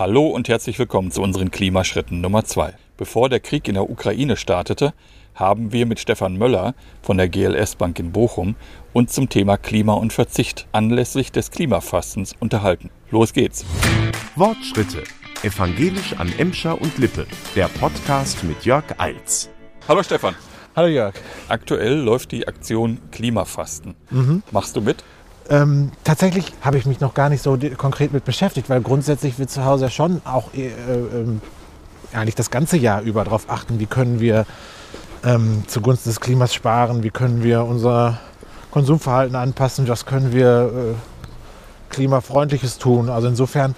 Hallo und herzlich willkommen zu unseren Klimaschritten Nummer 2. Bevor der Krieg in der Ukraine startete, haben wir mit Stefan Möller von der GLS Bank in Bochum uns zum Thema Klima und Verzicht anlässlich des Klimafastens unterhalten. Los geht's. Wortschritte. Evangelisch an Emscher und Lippe. Der Podcast mit Jörg Eils. Hallo Stefan. Hallo Jörg. Aktuell läuft die Aktion Klimafasten. Machst du mit? Ähm, tatsächlich habe ich mich noch gar nicht so konkret mit beschäftigt, weil grundsätzlich wir zu Hause schon auch äh, ähm, eigentlich das ganze Jahr über darauf achten, wie können wir ähm, zugunsten des Klimas sparen, wie können wir unser Konsumverhalten anpassen, was können wir äh, klimafreundliches tun. Also insofern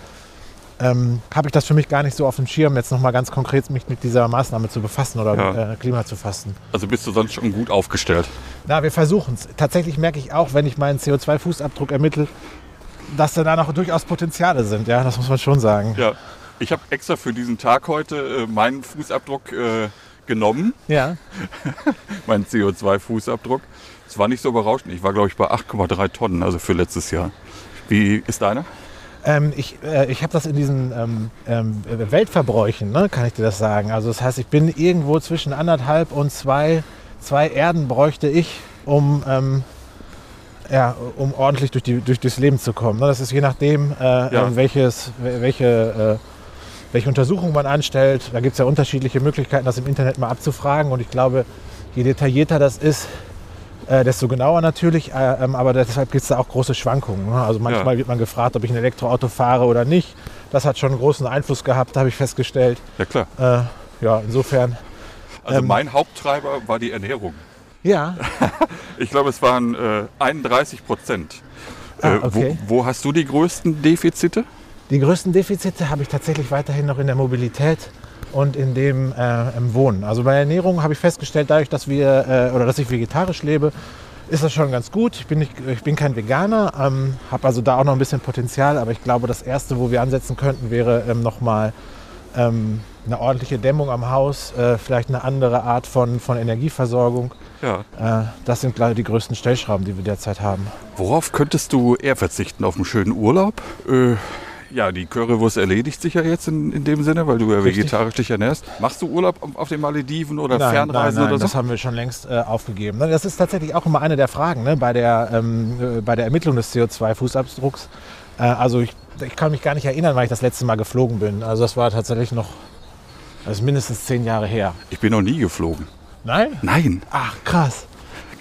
ähm, habe ich das für mich gar nicht so auf dem Schirm, jetzt nochmal ganz konkret mich mit dieser Maßnahme zu befassen oder Ja. äh, Klima zu fasten. Also bist du sonst schon gut aufgestellt? Na, wir versuchen es. Tatsächlich merke ich auch, wenn ich meinen CO2-Fußabdruck ermittle, dass da noch durchaus Potenziale sind. Ja, das muss man schon sagen. Ja. Ich habe extra für diesen Tag heute äh, meinen Fußabdruck äh, genommen, Ja. meinen CO2-Fußabdruck. Es war nicht so berauschend. Ich war, glaube ich, bei 8,3 Tonnen, also für letztes Jahr. Wie ist deiner? Ähm, ich äh, ich habe das in diesen ähm, ähm, Weltverbräuchen, ne, kann ich dir das sagen. Also das heißt, ich bin irgendwo zwischen anderthalb und zwei, zwei Erden bräuchte ich, um, ähm, ja, um ordentlich durch, die, durch das Leben zu kommen. Ne? Das ist je nachdem, äh, Ja. ähm, welches, welche, äh, welche Untersuchung man anstellt. Da gibt es ja unterschiedliche Möglichkeiten, das im Internet mal abzufragen. Und ich glaube, je detaillierter das ist, äh, desto genauer natürlich, äh, ähm, aber deshalb gibt es da auch große Schwankungen. Ne? Also manchmal Ja. wird man gefragt, ob ich ein Elektroauto fahre oder nicht. Das hat schon einen großen Einfluss gehabt, habe ich festgestellt. Ja, klar. Äh, ja, insofern. Also Ähm. mein Haupttreiber war die Ernährung. Ja, Ich glaube, es waren äh, 31 Prozent. Ah, Äh, okay. wo, wo hast du die größten Defizite? die größten Defizite habe ich tatsächlich weiterhin noch in der Mobilität und in dem äh, Wohnen. Also bei Ernährung habe ich festgestellt, dadurch, dass wir äh, oder dass ich vegetarisch lebe, ist das schon ganz gut. Ich bin, nicht, ich bin kein Veganer, ähm, habe also da auch noch ein bisschen Potenzial, aber ich glaube, das Erste, wo wir ansetzen könnten, wäre ähm, nochmal ähm, eine ordentliche Dämmung am Haus, äh, vielleicht eine andere Art von, von Energieversorgung. Ja. Äh, das sind, ich, die größten Stellschrauben, die wir derzeit haben. Worauf könntest du eher verzichten? Auf einen schönen Urlaub? Äh, ja, die Currywurst erledigt sich ja jetzt in, in dem Sinne, weil du ja Richtig. vegetarisch dich ernährst. Machst du Urlaub auf- den Malediven oder nein, Fernreisen nein, nein, oder so? das haben wir schon längst äh, aufgegeben. Ne, Das ist tatsächlich auch immer eine der Fragen ne, bei, der, ähm, äh, bei der Ermittlung des CO2-Fußabdrucks. Äh, also ich, ich kann mich gar nicht erinnern, wann ich das letzte Mal geflogen bin. Also das war tatsächlich noch, das ist mindestens zehn Jahre her. Ich bin noch nie geflogen. Nein? Nein. Ach, krass.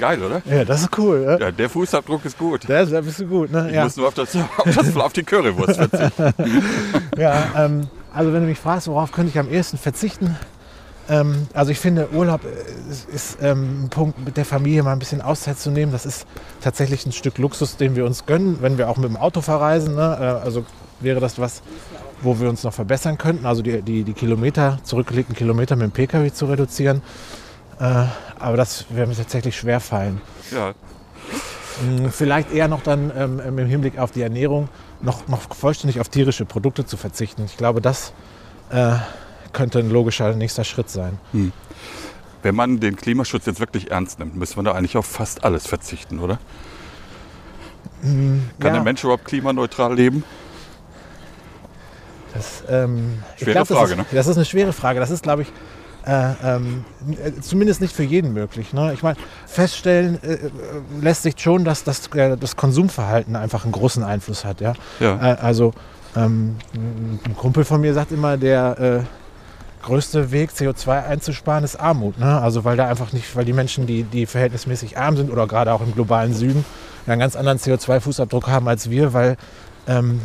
Geil, oder? Ja, das ist cool. Ne? Ja, der Fußabdruck ist gut. Da, da bist du gut. Ne? Ich Ja. muss nur auf, das, auf, das, auf die Currywurst verzichten. Ja, ähm, also wenn du mich fragst, worauf könnte ich am ehesten verzichten? Ähm, also ich finde, Urlaub ist, ist ähm, ein Punkt, mit der Familie mal ein bisschen Auszeit zu nehmen. Das ist tatsächlich ein Stück Luxus, den wir uns gönnen, wenn wir auch mit dem Auto verreisen. Ne? Äh, also wäre das was, wo wir uns noch verbessern könnten. Also die, die, die Kilometer, zurückgelegten Kilometer mit dem Pkw zu reduzieren. Äh, aber das wäre mir tatsächlich schwer fallen. Ja, Mm, Vielleicht eher noch dann ähm, im Hinblick auf die Ernährung noch, noch vollständig auf tierische Produkte zu verzichten. Ich glaube, das äh, könnte ein logischer nächster Schritt sein. wenn man den Klimaschutz jetzt wirklich ernst nimmt, müssen wir da eigentlich auf fast alles verzichten, oder? Kann ja. der Mensch überhaupt klimaneutral leben? Das, ähm, ich Schwere glaub, das Frage, ist, ne? Das ist eine schwere Frage. Das ist, glaube ich, äh, ähm, äh, zumindest nicht für jeden möglich. Ne? Ich meine, feststellen äh, äh, lässt sich schon, dass das, äh, das Konsumverhalten einfach einen großen Einfluss hat. Ja? Ja. Äh, also ähm, ein Kumpel von mir sagt immer, der größte Weg, CO2 einzusparen, ist Armut. Ne? Also weil da einfach nicht, weil die Menschen, die, die verhältnismäßig arm sind oder gerade auch im globalen Süden, einen ganz anderen CO2-Fußabdruck haben als wir, weil ähm,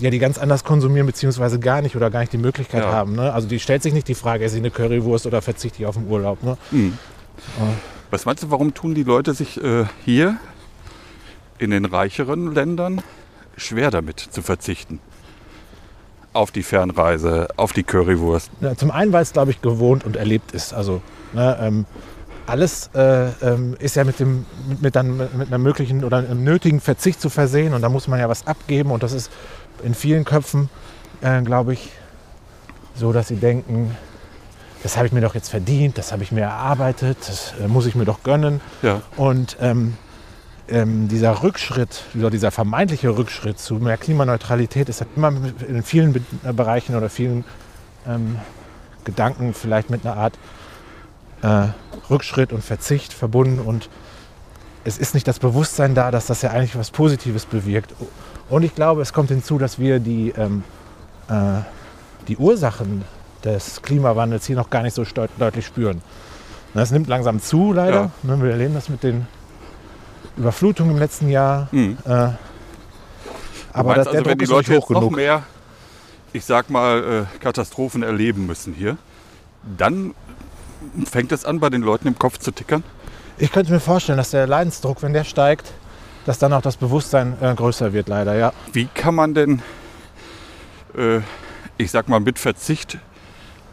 ja, die ganz anders konsumieren, beziehungsweise gar nicht oder gar nicht die Möglichkeit Ja. haben. Ne? Also die stellt sich nicht die Frage, esse ich eine Currywurst oder verzichte ich auf den Urlaub. Ne? Hm. Was meinst du, warum tun die Leute sich äh, hier in den reicheren Ländern schwer damit zu verzichten? Auf die Fernreise, auf die Currywurst. Ja, zum einen, weil es, glaube ich, gewohnt und erlebt ist. Also ne, ähm, alles äh, ähm, ist ja mit, dem, mit, mit, dann, mit einer möglichen oder einem nötigen Verzicht zu versehen und da muss man ja was abgeben und das ist in vielen Köpfen, äh, glaube ich, so, dass sie denken, das habe ich mir doch jetzt verdient, das habe ich mir erarbeitet, das äh, muss ich mir doch gönnen. Ja. Und ähm, ähm, dieser Rückschritt, oder dieser vermeintliche Rückschritt zu mehr Klimaneutralität ist halt immer in vielen Be äh, Bereichen oder vielen ähm, Gedanken vielleicht mit einer Art äh, Rückschritt und Verzicht verbunden und es ist nicht das Bewusstsein da, dass das ja eigentlich was Positives bewirkt. Und ich glaube, es kommt hinzu, dass wir die, ähm, äh, die Ursachen des Klimawandels hier noch gar nicht so deutlich spüren. Das nimmt langsam zu, leider. Ne, Wir erleben das mit den Überflutungen im letzten Jahr. Hm. Äh, aber meinst das, der also, wenn Druck die ist Leute hoch jetzt noch genug. mehr, ich sag mal, äh, Katastrophen erleben müssen hier, dann fängt es an, bei den Leuten im Kopf zu tickern. Ich könnte mir vorstellen, dass der Leidensdruck, wenn der steigt, dass dann auch das Bewusstsein äh, größer wird, leider, ja. Wie kann man denn, äh, ich sag mal, mit Verzicht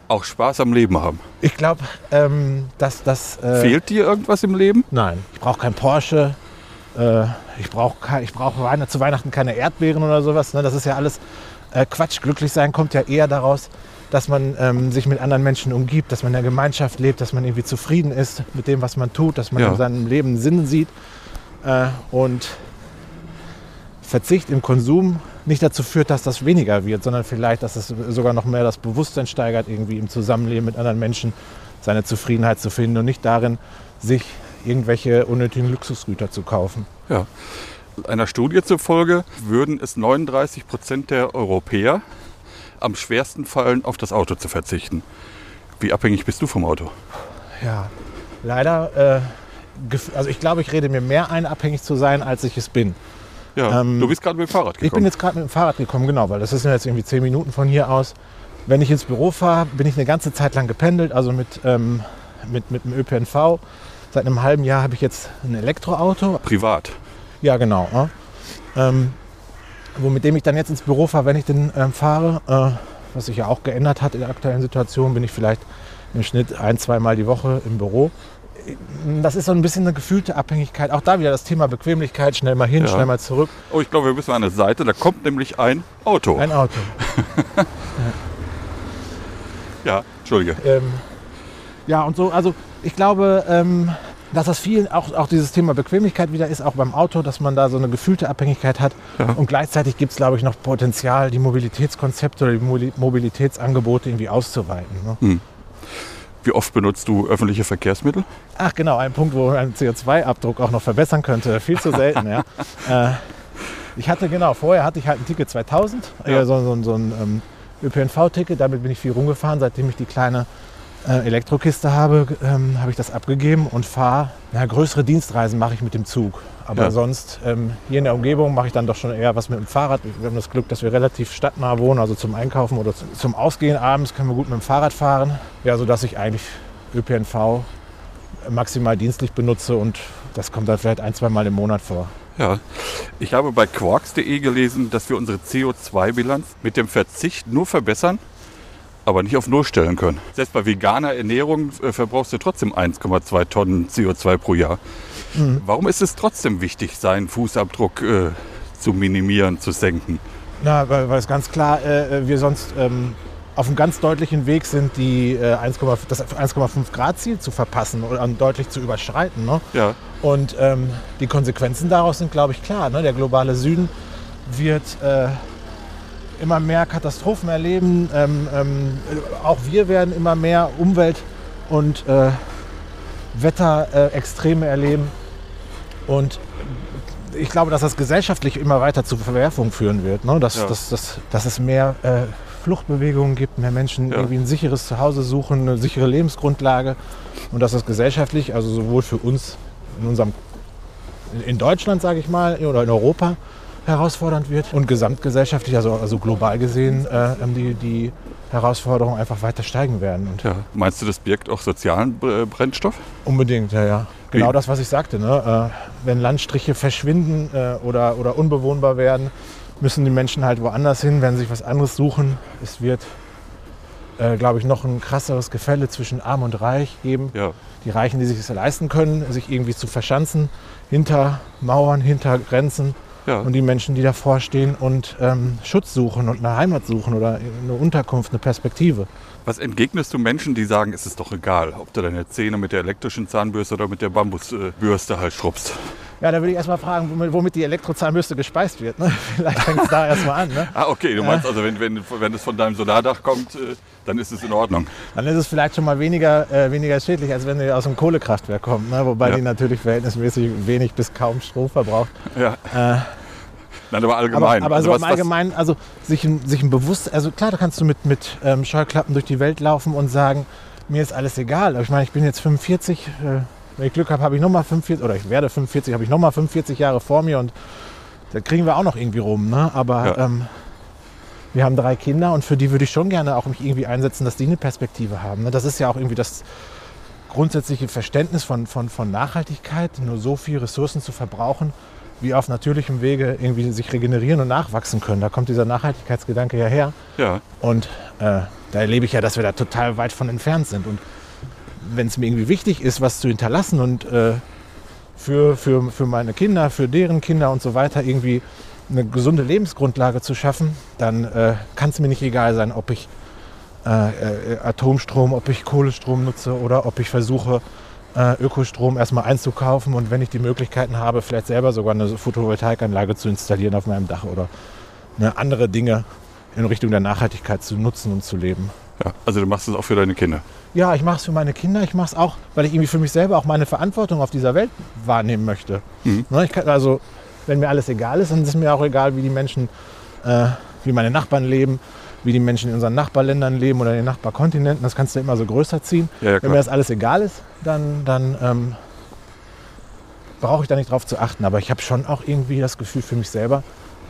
auch Spaß am Leben haben? Ich glaube, ähm, dass das. Äh, Fehlt dir irgendwas im Leben? Nein, ich brauche kein Porsche. Äh, ich brauche ich brauch zu Weihnachten keine Erdbeeren oder sowas. Ne? Das ist ja alles äh, Quatsch. Glücklich sein kommt ja eher daraus, dass man ähm, sich mit anderen Menschen umgibt, dass man in der Gemeinschaft lebt, dass man irgendwie zufrieden ist mit dem, was man tut, dass man Ja. in seinem Leben Sinn sieht. Äh, und Verzicht im Konsum nicht dazu führt, dass das weniger wird, sondern vielleicht, dass es sogar noch mehr das Bewusstsein steigert, irgendwie im Zusammenleben mit anderen Menschen seine Zufriedenheit zu finden und nicht darin, sich irgendwelche unnötigen Luxusgüter zu kaufen. Ja. Einer Studie zufolge würden es 39 Prozent der Europäer am schwersten fallen, auf das Auto zu verzichten. Wie abhängig bist du vom Auto? Ja, leider, äh, also ich glaube, ich rede mir mehr ein, abhängig zu sein, als ich es bin. Ja, Ähm, du bist gerade mit dem Fahrrad Ich bin gekommen. jetzt gerade mit dem Fahrrad gekommen, genau, weil das ist jetzt irgendwie zehn Minuten von hier aus. Wenn ich ins Büro fahre, bin ich eine ganze Zeit lang gependelt, also mit, ähm, mit, mit dem ÖPNV. Seit einem halben Jahr habe ich jetzt ein Elektroauto. Privat. Ja, genau. Ja. Ähm, wo mit dem ich dann jetzt ins Büro fahre, wenn ich den ähm, fahre. Äh, was sich ja auch geändert hat in der aktuellen Situation, bin ich vielleicht im Schnitt ein, zweimal die Woche im Büro. Das ist so ein bisschen eine gefühlte Abhängigkeit. Auch da wieder das Thema Bequemlichkeit, schnell mal hin, Ja. schnell mal zurück. Oh, ich glaube, wir müssen an eine Seite. Da kommt nämlich ein Auto. Ein Auto. ja, Entschuldige. Ähm, ja, und so, also ich glaube, ähm, dass das vielen auch, auch dieses Thema Bequemlichkeit wieder ist, auch beim Auto, dass man da so eine gefühlte Abhängigkeit hat. Ja. Und gleichzeitig gibt es, glaube ich, noch Potenzial, die Mobilitätskonzepte oder die Mobilitätsangebote irgendwie auszuweiten. Ne? Wie oft benutzt du öffentliche Verkehrsmittel? Ach genau, ein Punkt, wo man einen CO2-Abdruck auch noch verbessern könnte. Viel zu selten, ja. Äh, ich hatte, genau, vorher hatte ich halt ein Ticket 2000, Ja. äh, so, so, so ein ähm, ÖPNV-Ticket. Damit bin ich viel rumgefahren. Seitdem ich die kleine äh, Elektrokiste habe, ähm, habe ich das abgegeben und fahre. Ja, größere Dienstreisen mache ich mit dem Zug. Aber Ja. sonst ähm, hier in der Umgebung mache ich dann doch schon eher was mit dem Fahrrad. Wir haben das Glück, dass wir relativ stadtnah wohnen, also zum Einkaufen oder zum- zum Ausgehen abends können wir gut mit dem Fahrrad fahren. Ja, sodass ich eigentlich ÖPNV maximal dienstlich benutze und das kommt dann vielleicht ein, zwei Mal im Monat vor. Ja. Ich habe bei quarks.de gelesen, dass wir unsere CO2-Bilanz mit dem Verzicht nur verbessern, aber nicht auf Null stellen können. Selbst bei veganer Ernährung äh, verbrauchst du trotzdem 1,2 Tonnen CO2 pro Jahr. Mhm. Warum ist es trotzdem wichtig, seinen Fußabdruck äh, zu minimieren, zu senken? Na, weil, weil es ganz klar, äh, wir sonst ähm, auf einem ganz deutlichen Weg sind, die äh, 1,5 das 1,5 Grad Ziel zu verpassen oder deutlich zu überschreiten. Ne? Ja, Und ähm, die Konsequenzen daraus sind, glaube ich, klar. Ne? Der globale Süden wird äh, immer mehr Katastrophen erleben. Ähm, ähm, auch wir werden immer mehr Umwelt- und äh, Wetterextreme erleben. Und ich glaube, dass das gesellschaftlich immer weiter zu Verwerfungen führen wird. Ne? Dass, Ja. dass, dass, dass es mehr äh, Fluchtbewegungen gibt, mehr Menschen Ja. irgendwie ein sicheres Zuhause suchen, eine sichere Lebensgrundlage. Und dass das gesellschaftlich, also sowohl für uns in unserem in- in Deutschland, sage ich mal, oder in Europa herausfordernd wird und gesamtgesellschaftlich, also, also global gesehen, äh, die, die Herausforderungen einfach weiter steigen werden. Und ja. Meinst du, das birgt auch sozialen äh, Brennstoff? Unbedingt, ja, ja. Genau Wie? das, was ich sagte. Ne? Äh, wenn Landstriche verschwinden äh, oder, oder unbewohnbar werden, müssen die Menschen halt woanders hin, werden sich was anderes suchen. Es wird, äh, glaube ich, noch ein krasseres Gefälle zwischen Arm und Reich geben. Ja. Die Reichen, die sich es leisten können, sich irgendwie zu verschanzen, hinter Mauern, hinter Grenzen. Ja. Und die Menschen, die davor stehen und ähm, Schutz suchen und eine Heimat suchen oder eine Unterkunft, eine Perspektive. Was entgegnest du Menschen, die sagen, es ist doch egal, ob du deine Zähne mit der elektrischen Zahnbürste oder mit der Bambusbürste halt schrubbst? Ja, da würde ich erstmal fragen, womit, die Elektrozahnbürste gespeist wird. Ne? Vielleicht fängt es da erstmal an. Ne? Ah, okay, du meinst also, wenn, wenn, wenn es von deinem Solardach kommt, äh, dann ist es in Ordnung. Dann ist es vielleicht schon mal weniger, äh, weniger schädlich, als wenn die aus einem Kohlekraftwerk kommt. Ne? Wobei Ja. die natürlich verhältnismäßig wenig bis kaum Strom verbraucht. Ja. Äh, Nein, aber allgemein. Aber, aber also so was- im Allgemeinen, also sich ein, sich ein bewusst, also klar, da kannst du mit, mit ähm, Scheuklappen durch die Welt laufen und sagen, mir ist alles egal. Aber ich meine, ich bin jetzt 45, äh, wenn ich Glück habe, habe ich nochmal 45, oder ich werde 45, habe ich nochmal 45 Jahre vor mir und da kriegen wir auch noch irgendwie rum. Ne? Aber Ja. ähm, wir haben drei Kinder und für die würde ich schon gerne auch mich irgendwie einsetzen, dass die eine Perspektive haben. Ne? Das ist ja auch irgendwie das grundsätzliche Verständnis von, von, von Nachhaltigkeit, nur so viel Ressourcen zu verbrauchen, wie auf natürlichem Wege irgendwie sich regenerieren und nachwachsen können. Da kommt dieser Nachhaltigkeitsgedanke ja her. Ja, Und äh, da erlebe ich ja, dass wir da total weit von entfernt sind. Und wenn es mir irgendwie wichtig ist, was zu hinterlassen und äh, für, für, für meine Kinder, für deren Kinder und so weiter irgendwie eine gesunde Lebensgrundlage zu schaffen, dann äh, kann es mir nicht egal sein, ob ich äh, äh, Atomstrom, ob ich Kohlestrom nutze oder ob ich versuche, äh, Ökostrom erstmal einzukaufen und wenn ich die Möglichkeiten habe, vielleicht selber sogar eine Photovoltaikanlage zu installieren auf meinem Dach oder ne, andere Dinge in Richtung der Nachhaltigkeit zu nutzen und zu leben. ja. Also du machst es auch für deine Kinder. Ja, ich mache es für meine Kinder, ich mache es auch, weil ich irgendwie für mich selber auch meine Verantwortung auf dieser Welt wahrnehmen möchte. Mhm. Ne, kann, also, wenn mir alles egal ist, dann ist mir auch egal, wie die Menschen, äh, wie meine Nachbarn leben, wie die Menschen in unseren Nachbarländern leben oder in den Nachbarkontinenten. Das kannst du immer so größer ziehen. Ja, ja, Wenn mir das alles egal ist, dann, dann ähm, brauche ich da nicht drauf zu achten. Aber ich habe schon auch irgendwie das Gefühl für mich selber,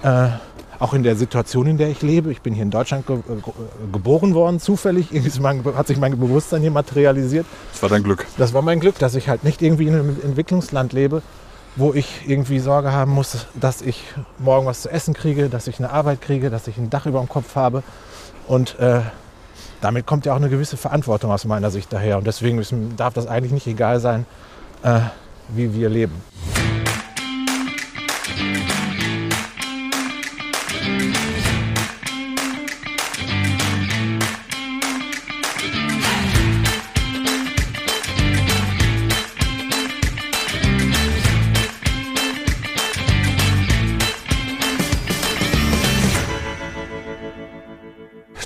äh, auch in der Situation, in der ich lebe. Ich bin hier in Deutschland ge ge geboren worden, zufällig. Irgendwie hat sich mein Bewusstsein hier materialisiert. Das war dein Glück. Das war mein Glück, dass ich halt nicht irgendwie in einem Entwicklungsland lebe, wo ich irgendwie Sorge haben muss, dass ich morgen was zu essen kriege, dass ich eine Arbeit kriege, dass ich ein Dach über dem Kopf habe. Und äh, damit kommt ja auch eine gewisse Verantwortung aus meiner Sicht daher. Und deswegen darf das eigentlich nicht egal sein, äh, wie wir leben.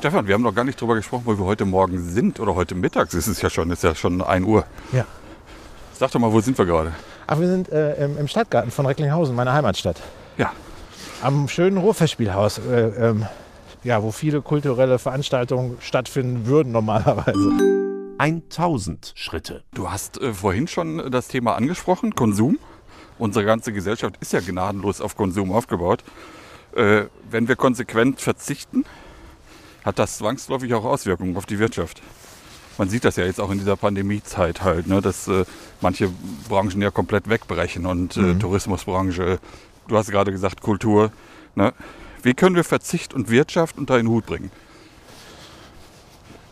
Stefan, wir haben noch gar nicht drüber gesprochen, wo wir heute Morgen sind oder heute Mittags ist es ja schon, ist ja schon 1 Uhr. Ja. Sag doch mal, wo sind wir gerade? Aber wir sind äh, im, im Stadtgarten von Recklinghausen, meiner Heimatstadt. Ja, Am schönen Ruhrfestspielhaus, äh, ähm, ja, wo viele kulturelle Veranstaltungen stattfinden würden normalerweise. 1000 Schritte. du hast äh, vorhin schon das Thema angesprochen, Konsum. Unsere ganze Gesellschaft ist ja gnadenlos auf Konsum aufgebaut. Äh, wenn wir konsequent verzichten, hat das zwangsläufig auch Auswirkungen auf die Wirtschaft. Man sieht das ja jetzt auch in dieser Pandemiezeit halt, ne, dass äh, manche Branchen ja komplett wegbrechen und äh, Tourismusbranche, du hast gerade gesagt Kultur. Ne? Wie können wir Verzicht und Wirtschaft unter einen Hut bringen?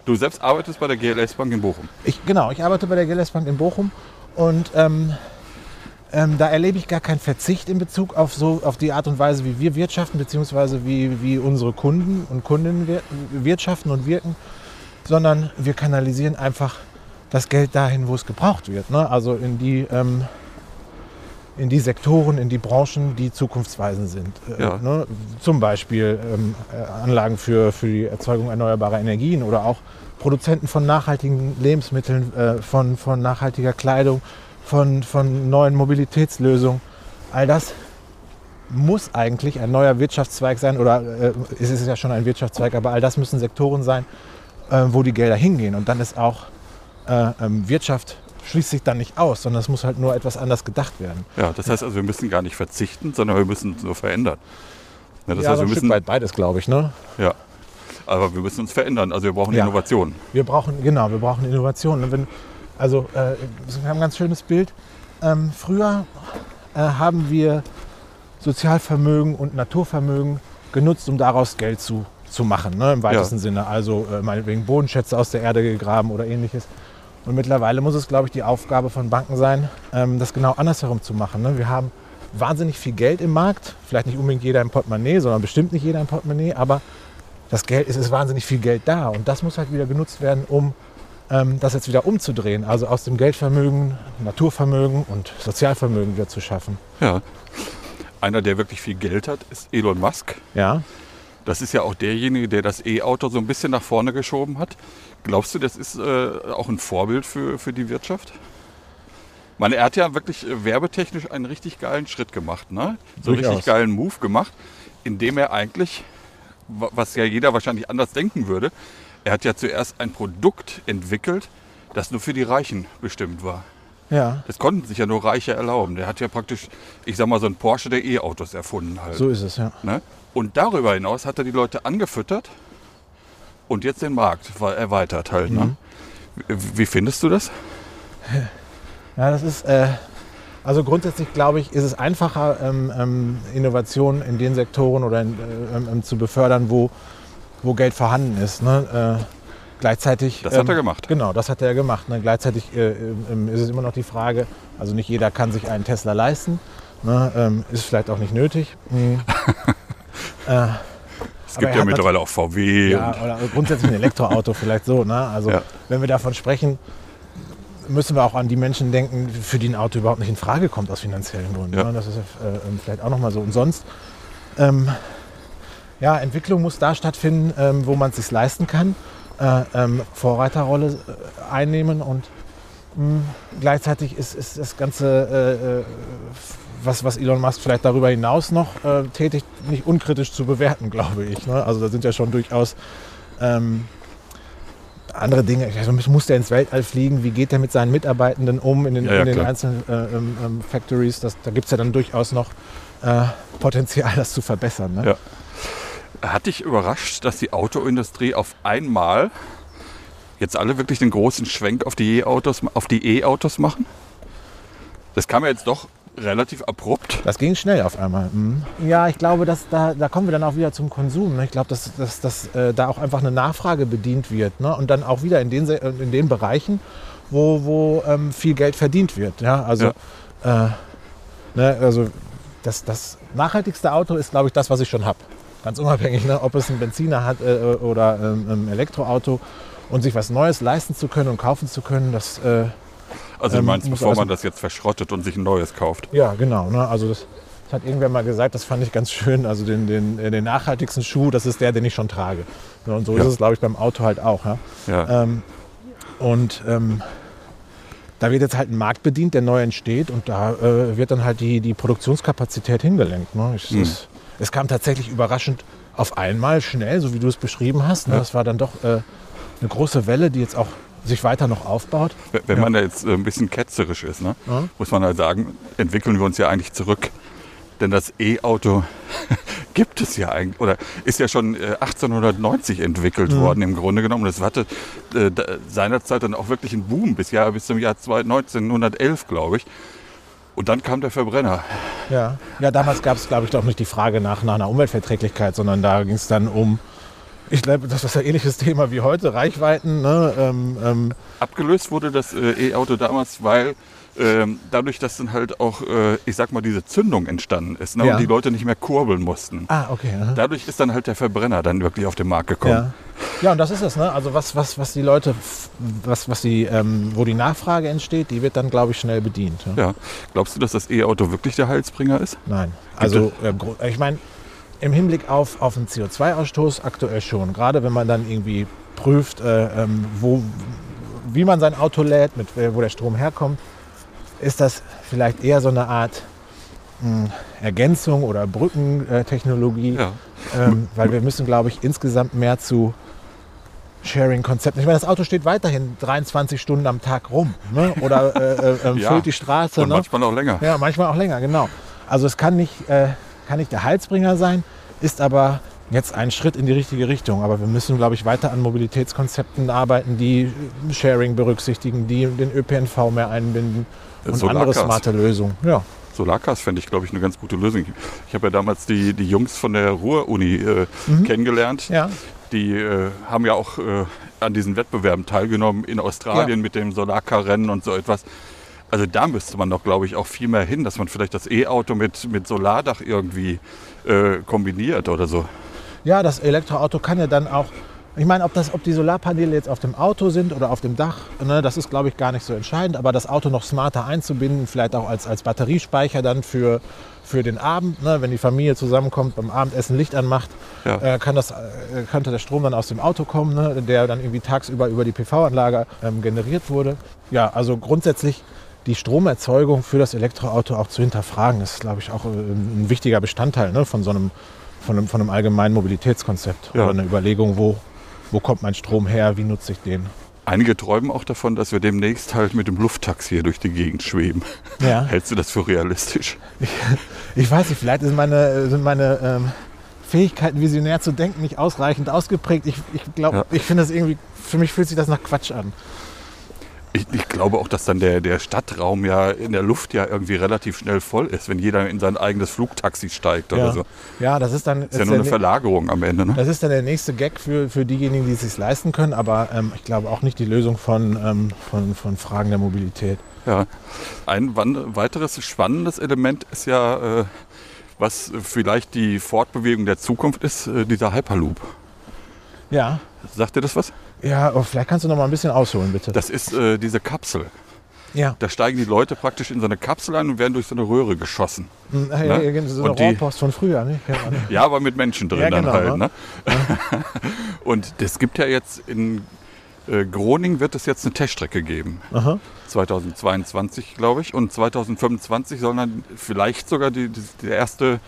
Du selbst arbeitest bei der GLS Bank in Bochum. Ich, genau, ich arbeite bei der GLS Bank in Bochum und ähm, ähm, da erlebe ich gar keinen Verzicht in Bezug auf, so, auf die Art und Weise, wie wir wirtschaften, beziehungsweise wie, wie unsere Kunden und Kundinnen wir, wirtschaften und wirken, sondern wir kanalisieren einfach das Geld dahin, wo es gebraucht wird. Ne? Also in die, ähm, in die Sektoren, in die Branchen, die zukunftsweisend sind. Äh, Ja. ne? Zum Beispiel ähm, äh, Anlagen für, für die Erzeugung erneuerbarer Energien oder auch Produzenten von nachhaltigen Lebensmitteln, äh, von, von nachhaltiger Kleidung, von, von neuen Mobilitätslösungen. All das muss eigentlich ein neuer Wirtschaftszweig sein oder äh, es ist ja schon ein Wirtschaftszweig, aber all das müssen Sektoren sein, äh, wo die Gelder hingehen. Und dann ist auch äh, ähm, Wirtschaft schließt sich dann nicht aus, sondern es muss halt nur etwas anders gedacht werden. Ja, das heißt also, wir müssen gar nicht verzichten, sondern wir müssen uns nur verändern. Ja, das ja, heißt, wir müssen, weit beides, glaube ich. Ne? ja, aber wir müssen uns verändern. Also wir brauchen Ja. Innovation. Wir brauchen, genau, wir brauchen Innovationen. Und Wenn, also, äh, wir haben ein ganz schönes Bild. Ähm, früher äh, haben wir Sozialvermögen und Naturvermögen genutzt, um daraus Geld zu, zu machen, ne, im weitesten Sinne. Also äh, meinetwegen Bodenschätze aus der Erde gegraben oder ähnliches. Und mittlerweile muss es, glaube ich, die Aufgabe von Banken sein, ähm, das genau andersherum zu machen. Ne? Wir haben wahnsinnig viel Geld im Markt, vielleicht nicht unbedingt jeder im Portemonnaie, sondern bestimmt nicht jeder im Portemonnaie, aber das Geld, es ist wahnsinnig viel Geld da und das muss halt wieder genutzt werden, um das jetzt wieder umzudrehen, also aus dem Geldvermögen Naturvermögen und Sozialvermögen wieder zu schaffen. Ja. Einer, der wirklich viel Geld hat, ist Elon Musk. Ja, Das ist ja auch derjenige, der das E-Auto so ein bisschen nach vorne geschoben hat. Glaubst du, das ist äh, auch ein Vorbild für, für die Wirtschaft? Meine, er hat ja wirklich äh, werbetechnisch einen richtig geilen Schritt gemacht, ne? So einen richtig geilen Move gemacht, indem er eigentlich, wa- was ja jeder wahrscheinlich anders denken würde, er hat ja zuerst ein Produkt entwickelt, das nur für die Reichen bestimmt war. ja, Das konnten sich ja nur Reiche erlauben. Der hat ja praktisch, ich sag mal, so ein Porsche der E-Autos erfunden halt. so ist es, ja. Ne? Und darüber hinaus hat er die Leute angefüttert und jetzt den Markt erweitert halt. Ne? Wie wie findest du das? Ja, das ist, äh, also grundsätzlich glaube ich, ist es einfacher, ähm, ähm, Innovationen in den Sektoren oder in, äh, ähm, ähm, zu befördern, wo, wo Geld vorhanden ist. Ne? Äh, gleichzeitig. Das hat er gemacht. Genau, das hat er gemacht. Ne? Gleichzeitig äh, ähm, ist es immer noch die Frage, also nicht jeder kann sich einen Tesla leisten. Ne? Ähm, ist vielleicht auch nicht nötig. Mhm. äh, Es gibt ja mittlerweile auch VW. ja, oder grundsätzlich ein Elektroauto vielleicht so. Ne? Also Ja. wenn wir davon sprechen, müssen wir auch an die Menschen denken, für die ein Auto überhaupt nicht in Frage kommt aus finanziellen Gründen. Ja. Ne? Das ist äh, ähm, vielleicht auch nochmal so. Und sonst, ähm, ja, Entwicklung muss da stattfinden, ähm, wo man es sich leisten kann, äh, ähm, Vorreiterrolle äh, einnehmen und mh, gleichzeitig ist, ist das Ganze, äh, äh, was, was Elon Musk vielleicht darüber hinaus noch äh, tätigt, nicht unkritisch zu bewerten, glaube ich. Ne? Also da sind ja schon durchaus ähm, andere Dinge. Also muss der ins Weltall fliegen? Wie geht er mit seinen Mitarbeitenden um in den, Ja, ja, in den einzelnen äh, ähm, ähm, Factories? Das, da gibt es ja dann durchaus noch Potenzial, das zu verbessern. Ne? Ja. Hat dich überrascht, dass die Autoindustrie auf einmal jetzt alle wirklich den großen Schwenk auf die E-Autos auf die E-Autos machen? Das kam ja jetzt doch relativ abrupt. Das ging schnell auf einmal. Mhm. Ja, ich glaube, dass da, da kommen wir dann auch wieder zum Konsum. Ne? Ich glaube, dass, dass, dass äh, da auch einfach eine Nachfrage bedient wird. Ne? Und dann auch wieder in den, äh, in den Bereichen, wo, wo ähm, viel Geld verdient wird. Ja? Also, Äh, ne? also das, das nachhaltigste Auto ist, glaube ich, das, was ich schon habe. Ganz unabhängig, ne? ob es einen Benziner hat äh, oder ähm, ein Elektroauto. Und sich was Neues leisten zu können und kaufen zu können, das, äh, Also du Ähm, meinst, muss bevor also- man das jetzt verschrottet und sich ein neues kauft. Ja, genau. Ne? Also das, das hat irgendwer mal gesagt, das fand ich ganz schön. Also den, den, äh, den nachhaltigsten Schuh, das ist der, den ich schon trage. Und so Ja. ist es, glaube ich, beim Auto halt auch. Ja? Ja. Ähm, und ähm, da wird jetzt halt ein Markt bedient, der neu entsteht und da äh, wird dann halt die, die Produktionskapazität hingelenkt. Ne? Ich, Hm. es, es kam tatsächlich überraschend auf einmal schnell, so wie du es beschrieben hast. Ne? Das war dann doch äh, eine große Welle, die jetzt auch sich weiter noch aufbaut. Wenn- Ja. man da jetzt äh, ein bisschen ketzerisch ist, ne, Ja. muss man halt sagen, entwickeln wir uns ja eigentlich zurück. Denn das E-Auto gibt es ja eigentlich, oder ist ja schon äh, 1890 entwickelt Mhm. worden im Grunde genommen. Das hatte äh, seinerzeit dann auch wirklich einen Boom bis, Jahr, bis zum Jahr zwei- 1911, glaube ich. Und dann kam der Verbrenner. Ja, ja damals gab es, glaube ich, doch nicht die Frage nach, nach einer Umweltverträglichkeit, sondern da ging es dann um, ich glaube, das ist ein ähnliches Thema wie heute, Reichweiten. Ne? Ähm, ähm, Abgelöst wurde das äh, E-Auto damals, weil ähm, dadurch, dass dann halt auch, äh, ich sag mal, diese Zündung entstanden ist ne, Ja. und die Leute nicht mehr kurbeln mussten. ah, okay. aha. Dadurch ist dann halt der Verbrenner dann wirklich auf den Markt gekommen. Ja. ja, und das ist es. Ne? Also was, was, was die Leute, was, was die, ähm, wo die Nachfrage entsteht, die wird dann, glaube ich, schnell bedient. Ja? Ja. Glaubst du, dass das E-Auto wirklich der Heilsbringer ist? Nein. Also äh, ich meine, im Hinblick auf, auf den CO2-Ausstoß aktuell schon. Gerade wenn man dann irgendwie prüft, äh, ähm, wo, wie man sein Auto lädt, mit, äh, wo der Strom herkommt, ist das vielleicht eher so eine Art mh, Ergänzung oder Brückentechnologie. Ja. Ähm, weil wir müssen, glaube ich, insgesamt mehr zu Sharing-Konzepten. Ich meine, das Auto steht weiterhin 23 Stunden am Tag rum. Ne? Oder äh, äh, Ja. füllt die Straße. Und ne? manchmal auch länger. Ja, manchmal auch länger, genau. Also es kann nicht, äh, kann nicht der Heilsbringer sein, ist aber jetzt ein Schritt in die richtige Richtung. Aber wir müssen, glaube ich, weiter an Mobilitätskonzepten arbeiten, die Sharing berücksichtigen, die den ÖPNV mehr einbinden und andere Solarcars. smarte Lösungen. Ja, Solarcars fände ich, glaube ich, eine ganz gute Lösung. Ich habe ja damals die, die Jungs von der Ruhr-Uni äh, Mhm. kennengelernt. ja, Die äh, haben ja auch äh, an diesen Wettbewerben teilgenommen in Australien mit dem Solarcar-Rennen und so etwas. Also da müsste man doch, glaube ich, auch viel mehr hin, dass man vielleicht das E-Auto mit, mit Solardach irgendwie äh, kombiniert oder so. ja, das Elektroauto kann ja dann auch Ich meine, ob, das, ob die Solarpaneele jetzt auf dem Auto sind oder auf dem Dach, ne, das ist, glaube ich, gar nicht so entscheidend. Aber das Auto noch smarter einzubinden, vielleicht auch als, als Batteriespeicher dann für, für den Abend, ne, wenn die Familie zusammenkommt, beim Abendessen Licht anmacht, Ja. äh, kann das, äh, könnte der Strom dann aus dem Auto kommen, ne, der dann irgendwie tagsüber über die PV-Anlage ähm, generiert wurde. Ja, also grundsätzlich die Stromerzeugung für das Elektroauto auch zu hinterfragen, ist, glaube ich, auch äh, ein wichtiger Bestandteil ne, von so einem, von einem, von einem allgemeinen Mobilitätskonzept Ja. oder eine Überlegung, wo, wo kommt mein Strom her, wie nutze ich den. Einige träumen auch davon, dass wir demnächst halt mit dem Lufttaxi hier durch die Gegend schweben. Ja. Hältst du das für realistisch? Ich weiß nicht, vielleicht sind meine, sind meine ähm, Fähigkeiten, visionär zu denken, nicht ausreichend ausgeprägt. Ich, ich glaube, Ja. ich finde das irgendwie, für mich fühlt sich das nach Quatsch an. Ich, ich glaube auch, dass dann der, der Stadtraum ja in der Luft ja irgendwie relativ schnell voll ist, wenn jeder in sein eigenes Flugtaxi steigt oder Ja, so. ja das ist dann. Ist ja nur eine Verlagerung am Ende. Ne? Das ist dann der nächste Gag für, für diejenigen, die es sich leisten können, aber ähm, ich glaube auch nicht die Lösung von, ähm, von, von Fragen der Mobilität. Ja. Ein weiteres spannendes Element ist ja, äh, was vielleicht die Fortbewegung der Zukunft ist, äh, dieser Hyperloop. Ja, Sagt dir das was? Ja, aber vielleicht kannst du noch mal ein bisschen ausholen, bitte. Das ist äh, diese Kapsel. ja, Da steigen die Leute praktisch in so eine Kapsel ein und werden durch so eine Röhre geschossen. Hm, ja, ne? ja, so eine Und die- Rohrpost von früher. Ne? Ja, ne? Ja, aber mit Menschen drin Ja, dann genau, halt. ne? Ne? Und es gibt ja jetzt in äh, Groningen wird es jetzt eine Teststrecke geben. Aha. 2022, glaube ich. Und 2025 soll dann vielleicht sogar die, die, der erste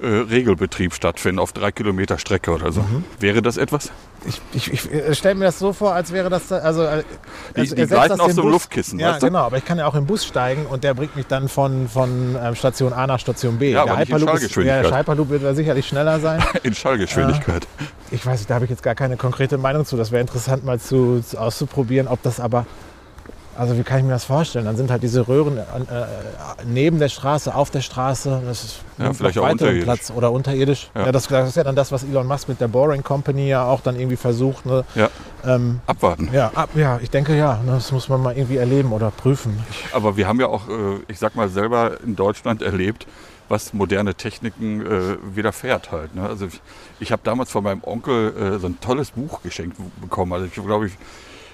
äh, Regelbetrieb stattfinden auf drei Kilometer Strecke oder so. Mhm. Wäre das etwas? Ich, ich, ich stelle mir das so vor, als wäre das, da- also, äh, Die- also die gleiten einem Bus. Luftkissen, Ja, weißt du? genau, aber ich kann ja auch im Bus steigen und der bringt mich dann von, von ähm, Station A nach Station B. Ja, der aber in Hyperloop ist, Schallgeschwindigkeit. ja, der Hyperloop wird da sicherlich schneller sein. In Schallgeschwindigkeit. Ich weiß nicht, da habe ich jetzt gar keine konkrete Meinung zu. Das wäre interessant mal zu, zu auszuprobieren, ob das aber. Also wie kann ich mir das vorstellen? Dann sind halt diese Röhren äh, äh, neben der Straße, auf der Straße. Das ist Ja, vielleicht auch unterirdisch. Platz oder unterirdisch. Ja. Ja. das, das ist ja dann das, was Elon Musk mit der Boring Company ja auch dann irgendwie versucht. Ne? Ja. Ähm, Abwarten. ja, ab, ja, ich denke ja. Ne? Das muss man mal irgendwie erleben oder prüfen. Aber wir haben ja auch, äh, ich sag mal, selber in Deutschland erlebt, was moderne Techniken äh, widerfährt halt. Ne? Also ich, ich habe damals von meinem Onkel äh, so ein tolles Buch geschenkt bekommen. Also ich glaube ich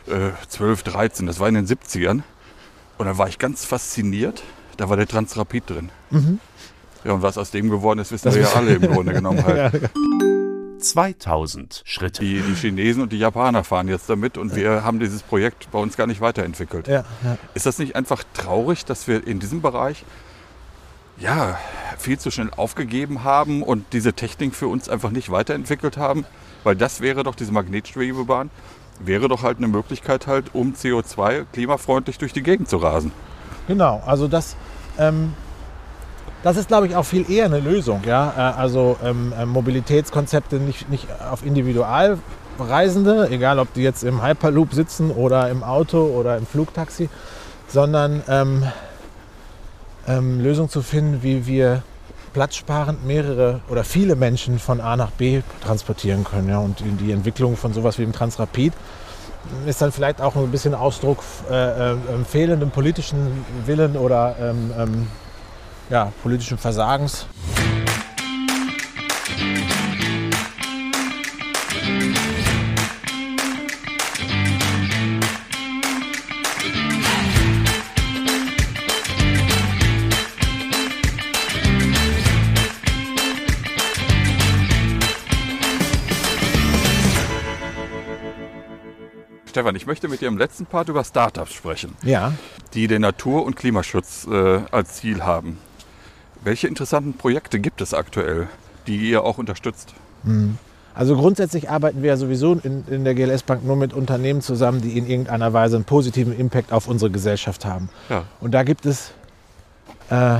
äh, 12, 13, das war in den 70ern. Und da war ich ganz fasziniert. Da war der Transrapid drin. Ja, und was aus dem geworden ist, wissen Das wir ja alle im Grunde genommen halt. 2000 Schritte. Die, die Chinesen und die Japaner fahren jetzt damit und wir haben dieses Projekt bei uns gar nicht weiterentwickelt. ja, ja. Ist das nicht einfach traurig, dass wir in diesem Bereich ja, viel zu schnell aufgegeben haben und diese Technik für uns einfach nicht weiterentwickelt haben? Weil das wäre doch, diese Magnetschwebebahn, wäre doch halt eine Möglichkeit halt, um CO2 klimafreundlich durch die Gegend zu rasen. Genau, also das, ähm, das ist, glaube ich, auch viel eher eine Lösung. Ja? Äh, Also ähm, äh, Mobilitätskonzepte nicht, nicht auf Individualreisende, egal ob die jetzt im Hyperloop sitzen oder im Auto oder im Flugtaxi, sondern ähm, ähm, Lösungen zu finden, wie wir platzsparend mehrere oder viele Menschen von A nach B transportieren können. Ja? Und die, Entwicklung von sowas wie dem Transrapid ist dann vielleicht auch ein bisschen Ausdruck äh, äh, ähm, fehlendem politischen Willen oder ähm, ähm, ja, politischen Versagens. Stefan, ich möchte mit dir im letzten Part über Startups sprechen, Ja, die den Natur- und Klimaschutz äh, als Ziel haben. Welche interessanten Projekte gibt es aktuell, die ihr auch unterstützt? also grundsätzlich arbeiten wir ja sowieso in, in der GLS Bank nur mit Unternehmen zusammen, die in irgendeiner Weise einen positiven Impact auf unsere Gesellschaft haben. Ja. Und da gibt es äh,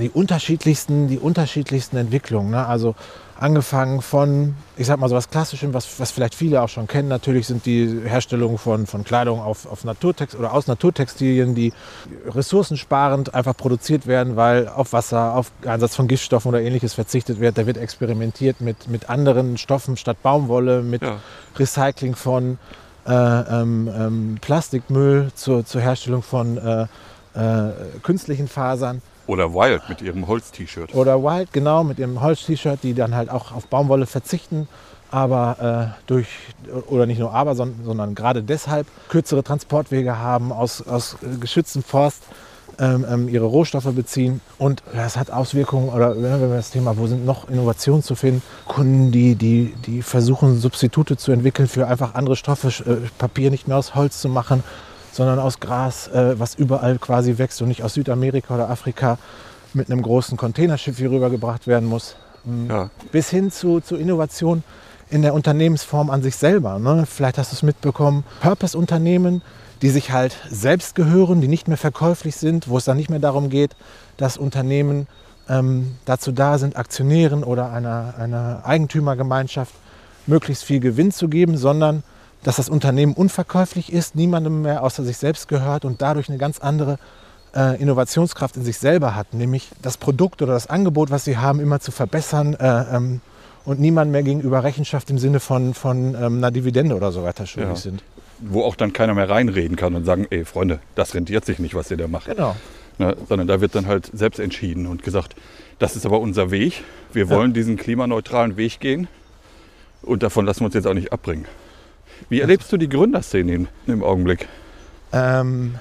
die unterschiedlichsten, die unterschiedlichsten Entwicklungen. Ne? Also angefangen von, ich sag mal so was Klassischem, was, was vielleicht viele auch schon kennen. Natürlich sind die Herstellung von, von Kleidung auf, auf Naturtext oder aus Naturtextilien, die ressourcensparend einfach produziert werden, weil auf Wasser, auf Einsatz von Giftstoffen oder ähnliches verzichtet wird. Da wird experimentiert mit, mit anderen Stoffen statt Baumwolle, mit Ja. Recycling von äh, ähm, ähm, Plastikmüll zur, zur Herstellung von äh, äh, künstlichen Fasern. Oder Wild mit ihrem Holz-T-Shirt. Oder Wild, genau, mit ihrem Holz-T-Shirt, die dann halt auch auf Baumwolle verzichten. aber äh, durch, oder nicht nur aber, sondern, sondern gerade deshalb kürzere Transportwege haben, aus, aus geschütztem Forst ähm, ähm, ihre Rohstoffe beziehen. Und das hat Auswirkungen, oder wenn wir das Thema, wo sind noch Innovationen zu finden, Kunden, die, die, die versuchen, Substitute zu entwickeln für einfach andere Stoffe, äh, Papier nicht mehr aus Holz zu machen, sondern aus Gras, äh, was überall quasi wächst und nicht aus Südamerika oder Afrika mit einem großen Containerschiff hier rübergebracht werden muss. Mhm. Ja. Bis hin zu, zu Innovation in der Unternehmensform an sich selber. Ne? Vielleicht hast du es mitbekommen, Purpose-Unternehmen, die sich halt selbst gehören, die nicht mehr verkäuflich sind, wo es dann nicht mehr darum geht, dass Unternehmen ähm, dazu da sind, Aktionären oder einer, einer Eigentümergemeinschaft möglichst viel Gewinn zu geben, sondern dass das Unternehmen unverkäuflich ist, niemandem mehr außer sich selbst gehört und dadurch eine ganz andere äh, Innovationskraft in sich selber hat, nämlich das Produkt oder das Angebot, was sie haben, immer zu verbessern äh, ähm, und niemand mehr gegenüber Rechenschaft im Sinne von, von ähm, einer Dividende oder so weiter schuldig Ja. sind. Wo auch dann keiner mehr reinreden kann und sagen, ey Freunde, das rentiert sich nicht, was ihr da macht. Genau. Ne? Sondern da wird dann halt selbst entschieden und gesagt, das ist aber unser Weg. Wir wollen diesen klimaneutralen Weg gehen und davon lassen wir uns jetzt auch nicht abbringen. Wie erlebst du die Gründerszene im Augenblick? Ähm,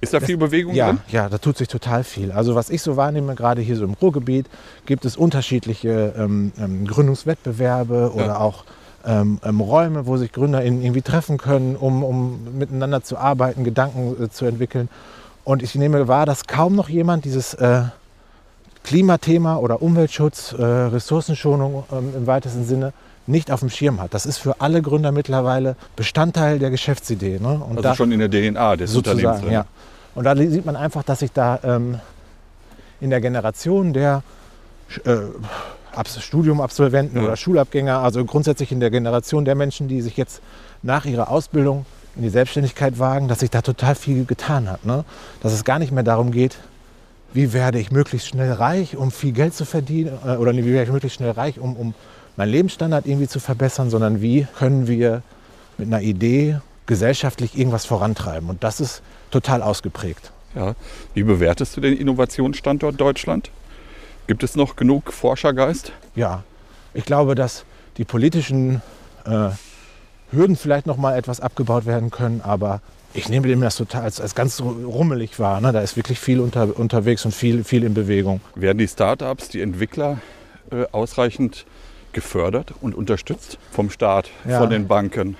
Ist da viel Bewegung ja, drin? ja, da tut sich total viel. Also was ich so wahrnehme, gerade hier so im Ruhrgebiet, gibt es unterschiedliche ähm, ähm, Gründungswettbewerbe oder Ja. auch ähm, ähm, Räume, wo sich GründerInnen irgendwie treffen können, um, um miteinander zu arbeiten, Gedanken äh, zu entwickeln. Und ich nehme wahr, dass kaum noch jemand dieses äh, Klimathema oder Umweltschutz, äh, Ressourcenschonung ähm, im weitesten Sinne nicht auf dem Schirm hat. Das ist für alle Gründer mittlerweile Bestandteil der Geschäftsidee. Ne? Und Also da- schon in der DNA des Unternehmens ja. Und da sieht man einfach, dass sich da ähm, in der Generation der äh, Abs- Studiumabsolventen Ja. oder Schulabgänger, also grundsätzlich in der Generation der Menschen, die sich jetzt nach ihrer Ausbildung in die Selbstständigkeit wagen, dass sich da total viel getan hat. Ne? Dass es gar nicht mehr darum geht, wie werde ich möglichst schnell reich, um viel Geld zu verdienen, äh, oder nee, wie werde ich möglichst schnell reich, um, um meinen Lebensstandard irgendwie zu verbessern, sondern wie können wir mit einer Idee gesellschaftlich irgendwas vorantreiben. Und das ist total ausgeprägt. Ja. Wie bewertest du den Innovationsstandort Deutschland? Gibt es noch genug Forschergeist? Ja, ich glaube, dass die politischen äh, Hürden vielleicht noch mal etwas abgebaut werden können, aber ich nehme dem das total als, als ganz rummelig wahr. Ne? Da ist wirklich viel unter, unterwegs und viel, viel in Bewegung. Werden die Startups, die Entwickler äh, ausreichend gefördert und unterstützt vom Staat, Ja. von den Banken?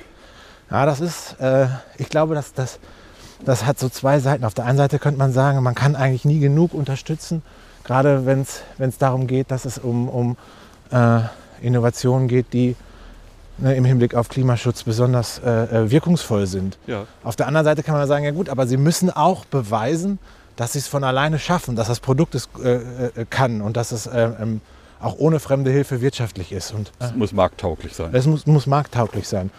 Ja, das ist, äh, ich glaube, dass das, das hat so zwei Seiten. Auf der einen Seite könnte man sagen, man kann eigentlich nie genug unterstützen, gerade wenn es darum geht, dass es um, um äh, Innovationen geht, die ne, im Hinblick auf Klimaschutz besonders äh, äh, wirkungsvoll sind. Ja. Auf der anderen Seite kann man sagen, ja gut, aber sie müssen auch beweisen, dass sie es von alleine schaffen, dass das Produkt es äh, äh, kann und dass es äh, ähm, auch ohne fremde Hilfe wirtschaftlich ist. Und äh, Es muss markttauglich sein. es muss, muss markttauglich sein.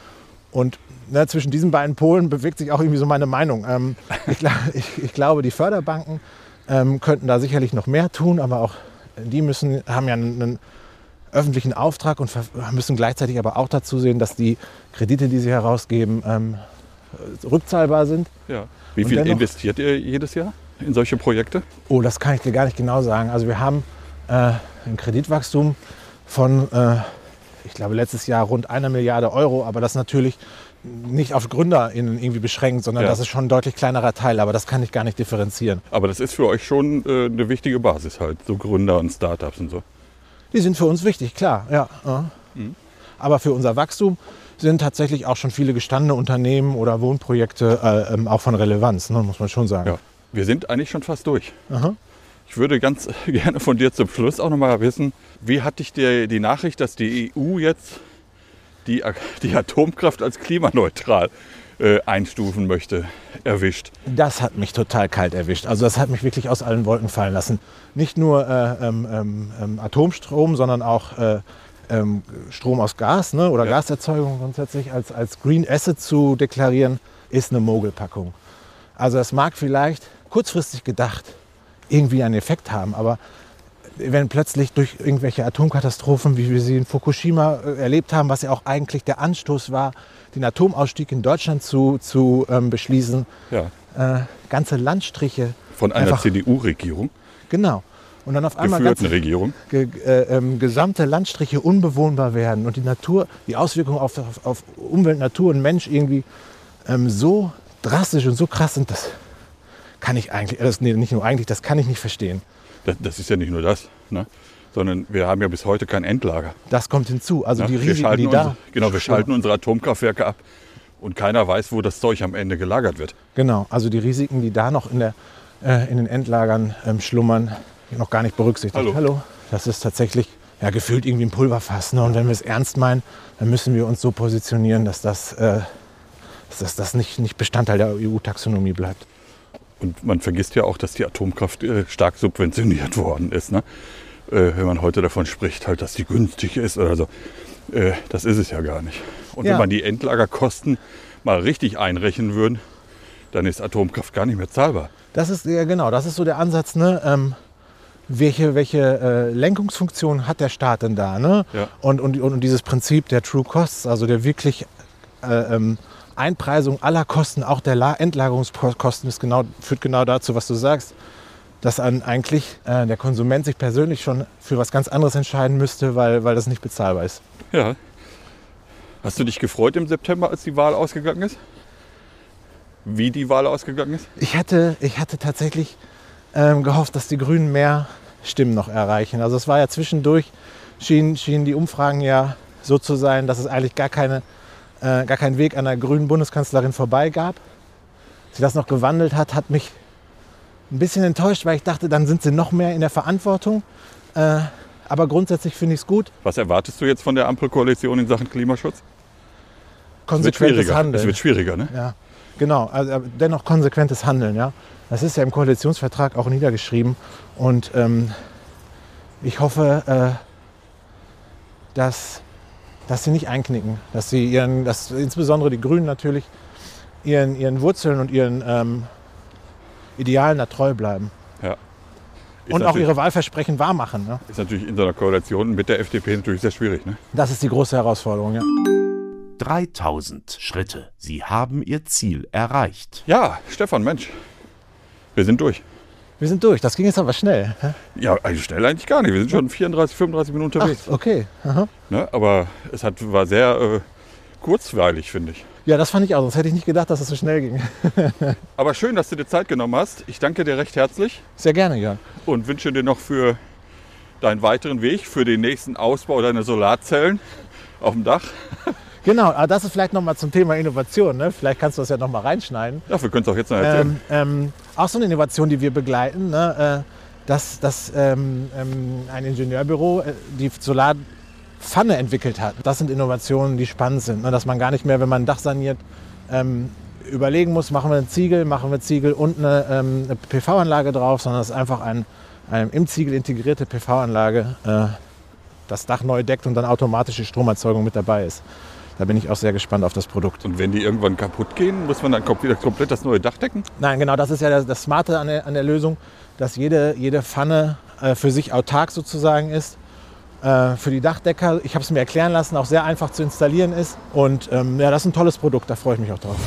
Und ne, zwischen diesen beiden Polen bewegt sich auch irgendwie so meine Meinung. Ähm, ich, ich, ich glaube, die Förderbanken ähm, könnten da sicherlich noch mehr tun, aber auch die müssen, haben ja einen, einen öffentlichen Auftrag und müssen gleichzeitig aber auch dazu sehen, dass die Kredite, die sie herausgeben, ähm, rückzahlbar sind. Ja. Wie Und viel dennoch- investiert ihr jedes Jahr in solche Projekte? Oh, das kann ich dir gar nicht genau sagen. Also wir haben äh, ein Kreditwachstum von, äh, ich glaube, letztes Jahr rund einer Milliarde Euro, aber das natürlich nicht auf GründerInnen irgendwie beschränkt, sondern Ja. das ist schon ein deutlich kleinerer Teil, aber das kann ich gar nicht differenzieren. Aber das ist für euch schon äh, eine wichtige Basis halt, so Gründer und Startups und so. Die sind für uns wichtig, klar, ja. ja. Aber für unser Wachstum sind tatsächlich auch schon viele gestandene Unternehmen oder Wohnprojekte äh, ähm, auch von Relevanz, ne, muss man schon sagen. Ja. Wir sind eigentlich schon fast durch. Aha. Ich würde ganz gerne von dir zum Schluss auch noch mal wissen, wie hat dich der, die Nachricht, dass die EU jetzt die, die Atomkraft als klimaneutral äh, einstufen möchte, erwischt? Das hat mich total kalt erwischt. Also das hat mich wirklich aus allen Wolken fallen lassen. Nicht nur äh, ähm, ähm, ähm, Atomstrom, sondern auch äh, ähm, Strom aus Gas ne, oder Ja. Gaserzeugung grundsätzlich als, als Green Asset zu deklarieren, ist eine Mogelpackung. Also das mag vielleicht kurzfristig gedacht irgendwie einen Effekt haben, aber wenn plötzlich durch irgendwelche Atomkatastrophen, wie wir sie in Fukushima äh, erlebt haben, was ja auch eigentlich der Anstoß war, den Atomausstieg in Deutschland zu, zu ähm, beschließen, Ja. äh, ganze Landstriche. Von einer CDU-Regierung. Genau. und dann auf einmal ganz geführten Regierung. ge, äh, ähm, gesamte Landstriche unbewohnbar werden und die Natur, die Auswirkungen auf, auf, auf Umwelt, Natur und Mensch irgendwie ähm, so drastisch und so krass sind, das kann ich eigentlich, das, nee, nicht nur eigentlich, das kann ich nicht verstehen. Das, das ist ja nicht nur das, ne? sondern wir haben ja bis heute kein Endlager. Das kommt hinzu. Also ne? die wir Risiken, schalten die da. unsere, genau, wir schalten unsere Atomkraftwerke ab und keiner weiß, wo das Zeug am Ende gelagert wird. Genau, also die Risiken, die da noch in, der, äh, in den Endlagern ähm, schlummern, noch gar nicht berücksichtigt. Hallo. Das ist tatsächlich ja, gefühlt irgendwie ein Pulverfass. Ne? Und wenn wir es ernst meinen, dann müssen wir uns so positionieren, dass das, äh, dass das, das nicht, nicht Bestandteil der EU-Taxonomie bleibt. Und man vergisst ja auch, dass die Atomkraft äh, stark subventioniert worden ist. Ne? Äh, wenn man heute davon spricht, halt, dass die günstig ist oder so. Äh, das ist es ja gar nicht. Und Ja. wenn man die Endlagerkosten mal richtig einrechnen würde, dann ist Atomkraft gar nicht mehr zahlbar. Das ist ja genau, das ist so der Ansatz, ne? Ähm, welche welche äh, Lenkungsfunktion hat der Staat denn da? Ne? Ja. Und, und, und dieses Prinzip der True Costs, also der wirklich äh, ähm, Einpreisung aller Kosten, auch der La Endlagerungskosten, ist genau, führt genau dazu, was du sagst, dass an eigentlich äh, der Konsument sich persönlich schon für was ganz anderes entscheiden müsste, weil, weil das nicht bezahlbar ist. Ja. Hast du dich gefreut im September, als die Wahl ausgegangen ist? Wie die Wahl ausgegangen ist? Ich hatte, ich hatte tatsächlich ähm, gehofft, dass die Grünen mehr Stimmen noch erreichen. Also es war ja zwischendurch, schienen, schienen die Umfragen ja so zu sein, dass es eigentlich gar, keine, äh, gar keinen Weg an der grünen Bundeskanzlerin vorbei gab. Dass sie das noch gewandelt hat, hat mich ein bisschen enttäuscht, weil ich dachte, dann sind sie noch mehr in der Verantwortung. Äh, aber grundsätzlich finde ich es gut. Was erwartest du jetzt von der Ampelkoalition in Sachen Klimaschutz? Konsequentes. Handeln. Es wird schwieriger, ne? Ja, genau. Also, aber dennoch konsequentes Handeln. Ja. Das ist ja im Koalitionsvertrag auch niedergeschrieben. Und ähm, ich hoffe, äh, dass, dass sie nicht einknicken. Dass sie ihren, dass insbesondere die Grünen natürlich ihren, ihren Wurzeln und ihren ähm, Idealen da treu bleiben. Ja. Ist und auch ihre Wahlversprechen wahrmachen. Ne? Ist natürlich in so einer Koalition mit der FDP natürlich sehr schwierig, ne? Das ist die große Herausforderung. Ja. 3000 Schritte. Sie haben Ihr Ziel erreicht. Ja, Stefan, Mensch. Wir sind durch. Wir sind durch. Das ging jetzt aber schnell. hä? Ja, also schnell eigentlich gar nicht. Wir sind schon 34, 35 Minuten Ach, unterwegs. okay. Aha. Ne? Aber es hat, war sehr äh, kurzweilig, finde ich. Ja, das fand ich auch. Sonst hätte ich nicht gedacht, dass es so schnell ging. Aber schön, dass du dir Zeit genommen hast. Ich danke dir recht herzlich Sehr gerne, Jörn. und wünsche dir noch für deinen weiteren Weg, für den nächsten Ausbau deiner Solarzellen auf dem Dach. Genau, aber das ist vielleicht nochmal zum Thema Innovation. Ne? Vielleicht kannst du das ja nochmal reinschneiden. Ja, wir können es auch jetzt noch erzählen. Ähm, ähm, auch so eine Innovation, die wir begleiten, ne? äh, dass, dass ähm, ähm, ein Ingenieurbüro äh, die Solarpfanne entwickelt hat. Das sind Innovationen, die spannend sind. Ne? Dass man gar nicht mehr, wenn man ein Dach saniert, ähm, überlegen muss, machen wir einen Ziegel, machen wir Ziegel und eine, ähm, eine PV-Anlage drauf, sondern es ist einfach ein, eine im Ziegel integrierte PV-Anlage, äh, das Dach neu deckt und dann automatische Stromerzeugung mit dabei ist. Da bin ich auch sehr gespannt auf das Produkt. Und wenn die irgendwann kaputt gehen, muss man dann wieder komplett das neue Dach decken? Nein, genau, das ist ja das, das Smarte an der, an der Lösung, dass jede, jede Pfanne äh, für sich autark sozusagen ist. Äh, für die Dachdecker, ich habe es mir erklären lassen, auch sehr einfach zu installieren ist. Und ähm, ja, das ist ein tolles Produkt, da freue ich mich auch drauf.